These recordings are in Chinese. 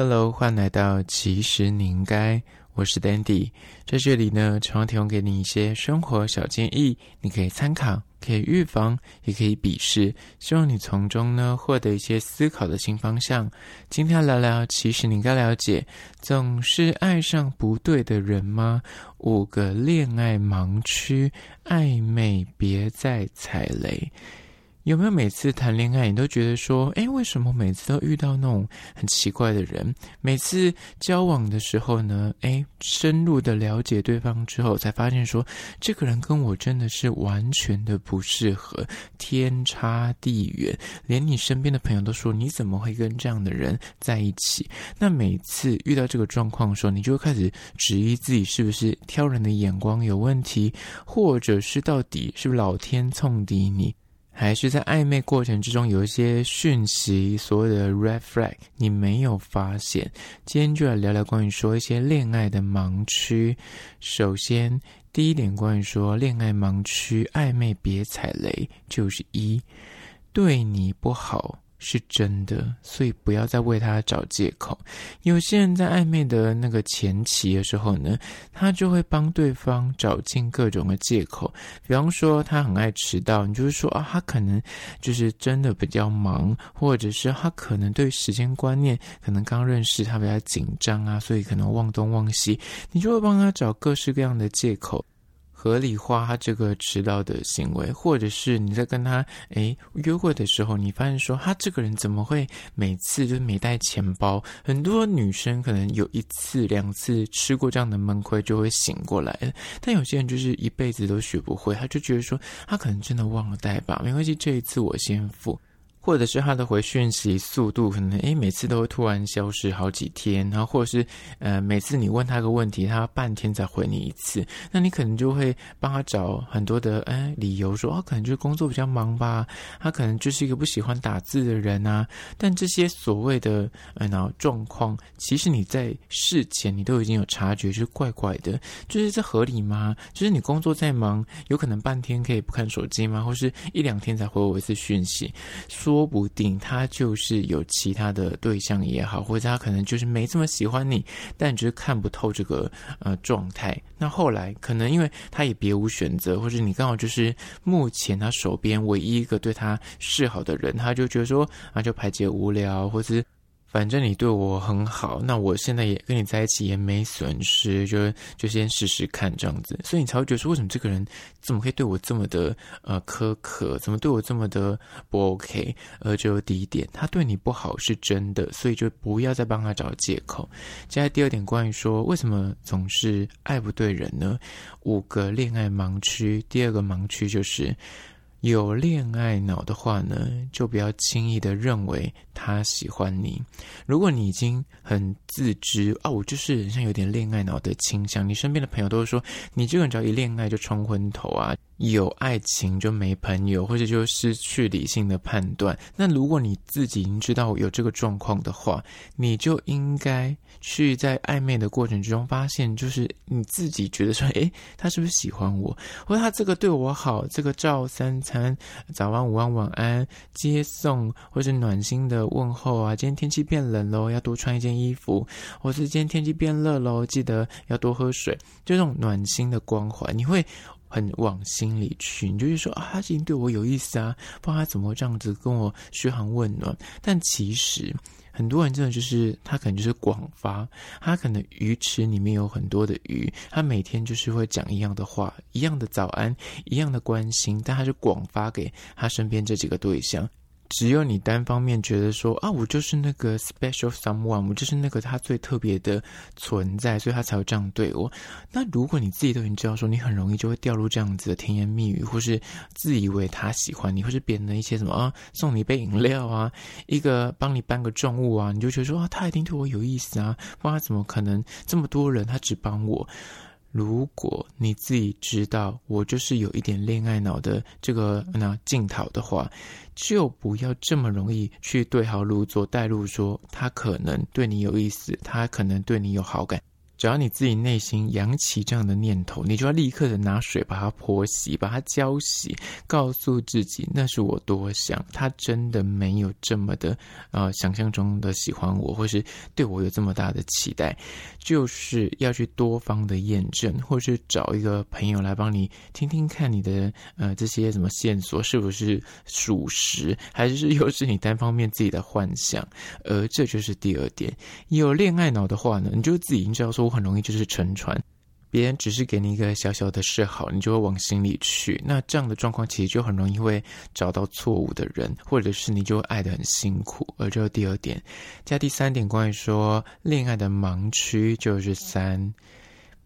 Hello，欢迎来到其实你应该，我是 Dandy，在这里呢，常常提供给你一些生活小建议，你可以参考，可以预防，也可以鄙视，希望你从中呢获得一些思考的新方向。今天要聊聊，其实你应该了解，总是爱上不对的人吗？五个恋爱盲区，暧昧别再踩雷。有没有每次谈恋爱，你都觉得说，诶，为什么每次都遇到那种很奇怪的人？每次交往的时候呢，诶，深入的了解对方之后，才发现说，这个人跟我真的是完全的不适合，天差地远。连你身边的朋友都说，你怎么会跟这样的人在一起？那每次遇到这个状况的时候，你就会开始质疑自己是不是挑人的眼光有问题，或者是到底是不是老天冲抵你？还是在暧昧过程之中有一些讯息，所谓的 red flag，你没有发现。今天就来聊聊关于说一些恋爱的盲区。首先，第一点关于说恋爱盲区，暧昧别踩雷，就是一，对你不好。是真的，所以不要再为他找借口。有些人在暧昧的那个前期的时候呢，他就会帮对方找尽各种的借口。比方说，他很爱迟到，你就是说啊，他可能就是真的比较忙，或者是他可能对时间观念可能刚认识，他比较紧张啊，所以可能忘东忘西，你就会帮他找各式各样的借口。合理化他这个迟到的行为，或者是你在跟他诶约会的时候，你发现说他这个人怎么会每次就是没带钱包？很多女生可能有一次两次吃过这样的闷亏，就会醒过来了。但有些人就是一辈子都学不会，他就觉得说他可能真的忘了带吧，没关系，这一次我先付。或者是他的回讯息速度可能诶，每次都会突然消失好几天，然后或者是呃每次你问他个问题，他半天才回你一次，那你可能就会帮他找很多的诶理由说，说哦可能就是工作比较忙吧，他可能就是一个不喜欢打字的人啊。但这些所谓的呃然后状况，其实你在事前你都已经有察觉，就是怪怪的，就是这合理吗？就是你工作再忙，有可能半天可以不看手机吗？或是一两天才回我一次讯息？说说不定他就是有其他的对象也好，或者他可能就是没这么喜欢你，但你就是看不透这个呃状态。那后来可能因为他也别无选择，或者你刚好就是目前他手边唯一一个对他示好的人，他就觉得说啊，就排解无聊，或是。反正你对我很好，那我现在也跟你在一起也没损失，就就先试试看这样子，所以你才会觉得说，为什么这个人怎么可以对我这么的呃苛刻，怎么对我这么的不 OK？呃，就第一点，他对你不好是真的，所以就不要再帮他找借口。接下来第二点，关于说为什么总是爱不对人呢？五个恋爱盲区，第二个盲区就是。有恋爱脑的话呢，就不要轻易的认为他喜欢你。如果你已经很自知啊，我就是像有点恋爱脑的倾向，你身边的朋友都会说，你这个人只要一恋爱就冲昏头啊。有爱情就没朋友，或者就失去理性的判断。那如果你自己已经知道有这个状况的话，你就应该去在暧昧的过程之中发现，就是你自己觉得说，诶，他是不是喜欢我？或者他这个对我好，这个照三餐，早安、午安、晚安，接送或者暖心的问候啊。今天天气变冷喽，要多穿一件衣服。或是今天天气变热喽，记得要多喝水。就这种暖心的关怀，你会。很往心里去，你就会说啊，他已经对我有意思啊，不知道他怎么会这样子跟我嘘寒问暖。但其实很多人真的就是他可能就是广发，他可能鱼池里面有很多的鱼，他每天就是会讲一样的话，一样的早安，一样的关心，但他是广发给他身边这几个对象。只有你单方面觉得说啊，我就是那个 special someone，我就是那个他最特别的存在，所以他才会这样对我。那如果你自己都已经知道说，你很容易就会掉入这样子的甜言蜜语，或是自以为他喜欢你，或是别人的一些什么啊，送你一杯饮料啊，一个帮你搬个重物啊，你就觉得说啊，他一定对我有意思啊，不然他怎么可能这么多人他只帮我？如果你自己知道我就是有一点恋爱脑的这个那镜头的话，就不要这么容易去对号入座，带入说他可能对你有意思，他可能对你有好感。只要你自己内心扬起这样的念头，你就要立刻的拿水把它泼洗，把它浇洗，告诉自己那是我多想，他真的没有这么的呃想象中的喜欢我，或是对我有这么大的期待，就是要去多方的验证，或是找一个朋友来帮你听听看你的呃这些什么线索是不是属实，还是又是你单方面自己的幻想，而这就是第二点，有恋爱脑的话呢，你就自己已经知道说。很容易就是沉船，别人只是给你一个小小的示好，你就会往心里去。那这样的状况其实就很容易会找到错误的人，或者是你就会爱得很辛苦。而这是第二点，加第三点，关于说恋爱的盲区就是三。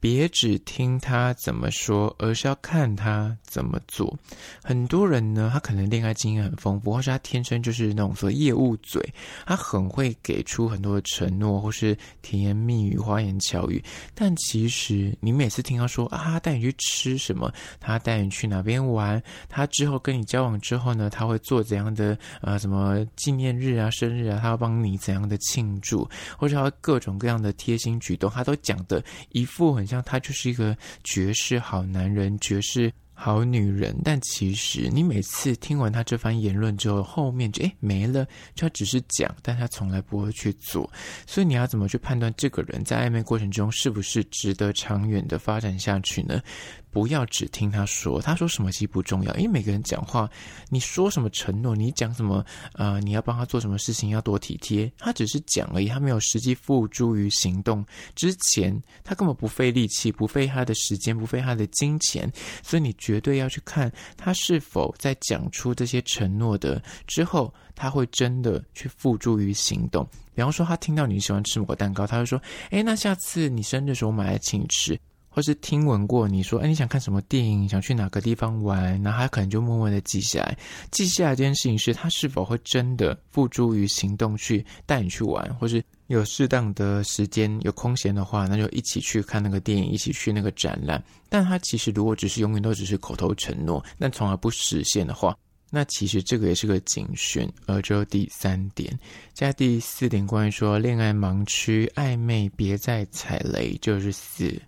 别只听他怎么说，而是要看他怎么做。很多人呢，他可能恋爱经验很丰富，或是他天生就是那种说业务嘴，他很会给出很多的承诺，或是甜言蜜语、花言巧语。但其实你每次听他说啊，带你去吃什么，他带你去哪边玩，他之后跟你交往之后呢，他会做怎样的呃什么纪念日啊、生日啊，他要帮你怎样的庆祝，或者他各种各样的贴心举动，他都讲的一副很。像他就是一个绝世好男人，绝世好女人，但其实你每次听完他这番言论之后，后面就诶没了，就他只是讲，但他从来不会去做。所以你要怎么去判断这个人在暧昧过程中是不是值得长远的发展下去呢？不要只听他说，他说什么其实不重要，因为每个人讲话，你说什么承诺，你讲什么，呃，你要帮他做什么事情，要多体贴，他只是讲而已，他没有实际付诸于行动。之前他根本不费力气，不费他的时间，不费他的金钱，所以你绝对要去看他是否在讲出这些承诺的之后，他会真的去付诸于行动。比方说，他听到你喜欢吃某个蛋糕，他会说：“诶，那下次你生日的时候，我买来请你吃。”或是听闻过你说，哎，你想看什么电影？想去哪个地方玩？那他可能就默默的记下来。记下来这件事情是他是否会真的付诸于行动去带你去玩，或是有适当的时间有空闲的话，那就一起去看那个电影，一起去那个展览。但他其实如果只是永远都只是口头承诺，但从来不实现的话，那其实这个也是个警讯。而只有第三点，加第四点，关于说恋爱盲区，暧昧别再踩雷，就是四。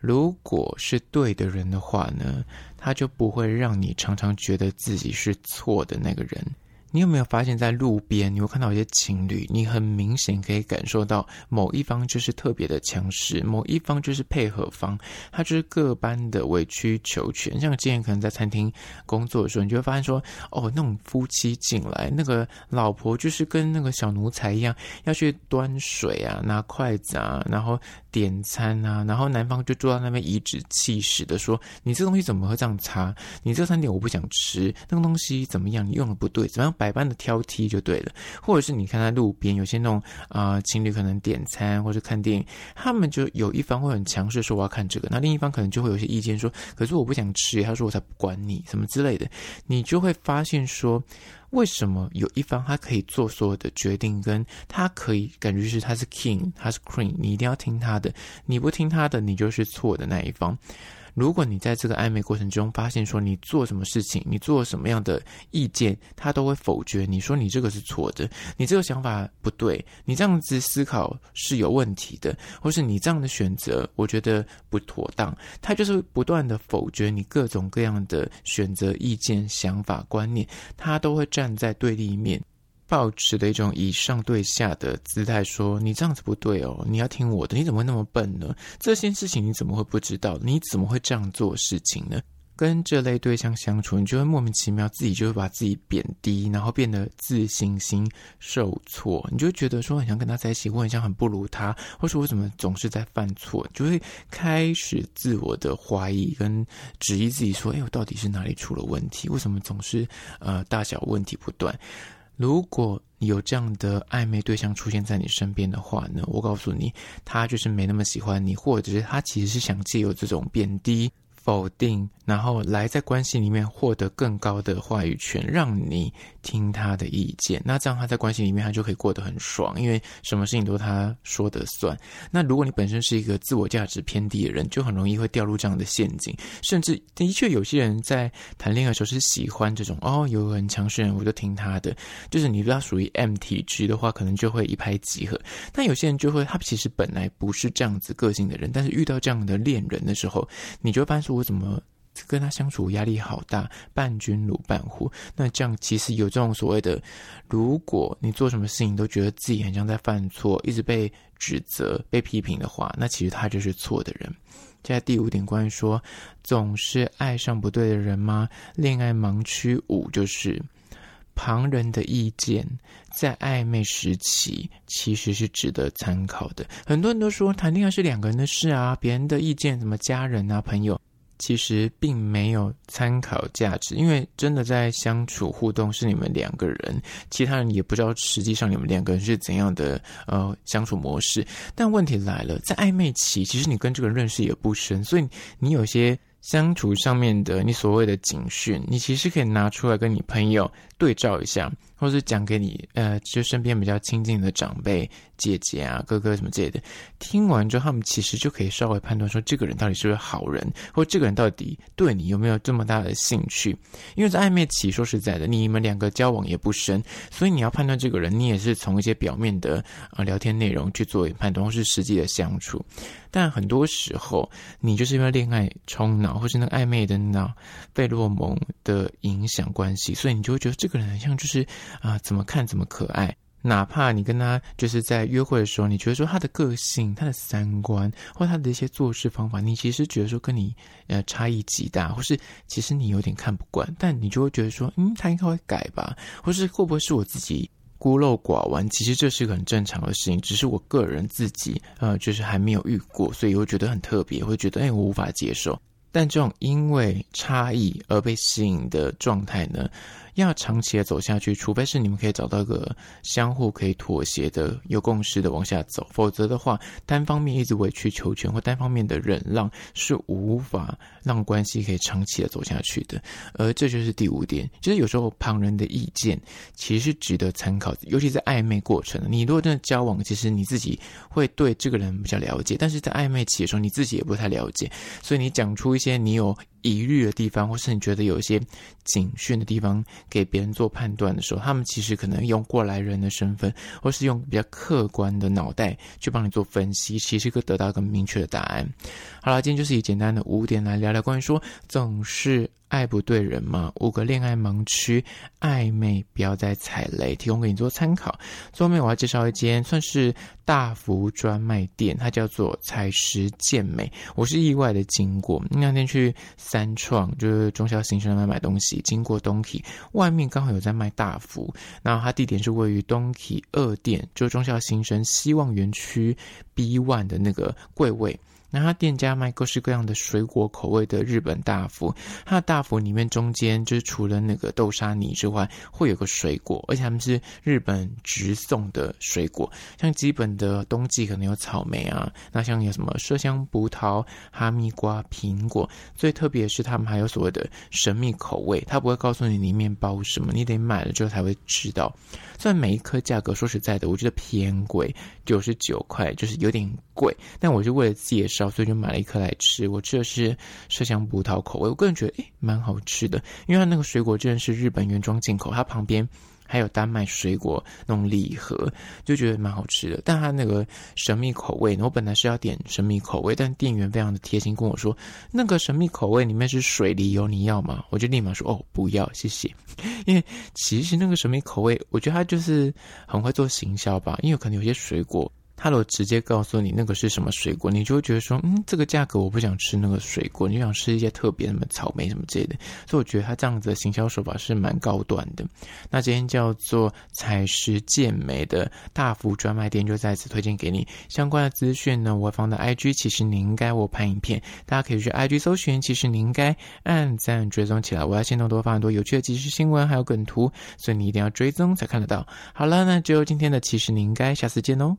如果是对的人的话呢，他就不会让你常常觉得自己是错的那个人。你有没有发现，在路边你会看到一些情侣，你很明显可以感受到某一方就是特别的强势，某一方就是配合方，他就是各般的委曲求全。像之前可能在餐厅工作的时候，你就会发现说，哦，那种夫妻进来，那个老婆就是跟那个小奴才一样，要去端水啊，拿筷子啊，然后点餐啊，然后男方就坐在那边颐指气使的说，你这东西怎么会这样擦？你这餐点我不想吃，那个东西怎么样？你用的不对，怎么样？百般的挑剔就对了，或者是你看在路边有些那种啊、情侣可能点餐或者看电影，他们就有一方会很强势说我要看这个，那另一方可能就会有些意见说，可是我不想吃，他说我才不管你什么之类的，你就会发现说，为什么有一方他可以做所有的决定，跟他可以感觉是他是 king，他是 queen，你一定要听他的，你不听他的，你就是错的那一方。如果你在这个暧昧过程中发现说你做什么事情，你做什么样的意见，他都会否决。你说你这个是错的，你这个想法不对，你这样子思考是有问题的，或是你这样的选择，我觉得不妥当。他就是不断的否决你各种各样的选择、意见、想法、观念，他都会站在对立面。抱持的一种以上对下的姿态，说：“你这样子不对哦，你要听我的。你怎么会那么笨呢？这件事情你怎么会不知道？你怎么会这样做事情呢？”跟这类对象相处，你就会莫名其妙，自己就会把自己贬低，然后变得自信心受挫。你就觉得说，很想跟他在一起，我很像很不如他，或是我怎么总是在犯错，就会开始自我的怀疑跟质疑自己，说：“哎，我到底是哪里出了问题？为什么总是呃大小问题不断？”如果你有这样的暧昧对象出现在你身边的话呢，我告诉你，他就是没那么喜欢你，或者是他其实是想借由这种贬低、否定，然后来在关系里面获得更高的话语权，让你听他的意见。那这样他在关系里面他就可以过得很爽，因为什么事情都他说的算。那如果你本身是一个自我价值偏低的人，就很容易会掉入这样的陷阱。甚至的确有些人在谈恋爱的时候是喜欢这种哦，有很强势人我就听他的。就是你不要属于 M 体质的话，可能就会一拍即合。但有些人就会，他其实本来不是这样子个性的人，但是遇到这样的恋人的时候，你就会发现我怎么跟他相处压力好大，伴君如伴虎。那这样其实有这种所谓的，如果你做什么事情都觉得自己很像在犯错，一直被指责、被批评的话，那其实他就是错的人。现在第五点，关于说总是爱上不对的人吗？恋爱盲区五就是旁人的意见，在暧昧时期其实是值得参考的。很多人都说谈恋爱是两个人的事啊，别人的意见，什么家人啊、朋友。其实并没有参考价值，因为真的在相处互动是你们两个人，其他人也不知道实际上你们两个人是怎样的呃相处模式。但问题来了，在暧昧期，其实你跟这个人认识也不深，所以你有些相处上面的你所谓的警讯，你其实可以拿出来跟你朋友对照一下。或是讲给你，呃，就身边比较亲近的长辈、姐姐啊、哥哥什么之类的，听完之后，他们其实就可以稍微判断说，这个人到底是不是好人，或这个人到底对你有没有这么大的兴趣。因为在暧昧期，说实在的，你们两个交往也不深，所以你要判断这个人，你也是从一些表面的啊、呃、聊天内容去做判断，或是实际的相处。但很多时候，你就是因为恋爱冲脑，或是那个暧昧的脑费洛蒙的影响关系，所以你就会觉得这个人很像就是。啊，怎么看怎么可爱。哪怕你跟他就是在约会的时候，你觉得说他的个性、他的三观或他的一些做事方法，你其实觉得说跟你呃差异极大，或是其实你有点看不惯，但你就会觉得说，嗯，他应该会改吧，或是会不会是我自己孤陋寡闻？其实这是一个很正常的事情，只是我个人自己呃就是还没有遇过，所以会觉得很特别，会觉得哎，我无法接受。但这种因为差异而被吸引的状态呢，要长期的走下去，除非是你们可以找到一个相互可以妥协的、有共识的往下走，否则的话，单方面一直委曲求全或单方面的忍让是无法让关系可以长期的走下去的。而这就是第五点，就是有时候旁人的意见其实是值得参考，尤其在暧昧过程。你如果真的交往，其实你自己会对这个人比较了解，但是在暧昧期的时候，你自己也不太了解，所以你讲出一些你有疑虑的地方，或是你觉得有一些警讯的地方，给别人做判断的时候，他们其实可能用过来人的身份，或是用比较客观的脑袋去帮你做分析，其实可以得到一个明确的答案。好了，今天就是以简单的五点来聊聊关于说总是。爱不对人嘛，五个恋爱盲区，暧昧不要再踩雷，提供给你做参考。最后面我要介绍一间算是大福专卖店，它叫做彩石健美。我是意外的经过，那天去三创，就是中孝新生来买东西，经过东体，外面刚好有在卖大福，然后它地点是位于东体二店，就是忠孝新生希望园区 B one 的那个柜位。那他店家卖各式各样的水果口味的日本大福，它的大福里面中间就是除了那个豆沙泥之外，会有个水果，而且他们是日本直送的水果，像基本的冬季可能有草莓啊，那像有什么麝香葡萄、哈密瓜、苹果，最特别是他们还有所谓的神秘口味，他不会告诉你里面包什么，你得买了之后才会知道。虽然每一颗价格说实在的，我觉得偏贵，九十九块就是有点贵，但我是为了介绍。所以就买了一颗来吃。我吃的是麝香葡萄口味，我个人觉得诶蛮好吃的，因为它那个水果真的是日本原装进口，它旁边还有丹麦水果那种礼盒，就觉得蛮好吃的。但它那个神秘口味，我本来是要点神秘口味，但店员非常的贴心跟我说，那个神秘口味里面是水梨油，你要吗？我就立马说哦，不要，谢谢。因为其实那个神秘口味，我觉得它就是很会做行销吧，因为可能有些水果。他如果直接告诉你那个是什么水果，你就会觉得说，嗯，这个价格我不想吃那个水果，你就想吃一些特别什么草莓什么之类的。所以我觉得他这样子的行销手法是蛮高端的。那今天叫做采石健美的大福专卖店就在此推荐给你。相关的资讯呢，我会放到 IG，其实你应该我拍影片，大家可以去 IG 搜寻，其实你应该按赞追踪起来。我要先动多发很多有趣的即时新闻还有梗图，所以你一定要追踪才看得到。好了，那就今天的其实你应该下次见哦。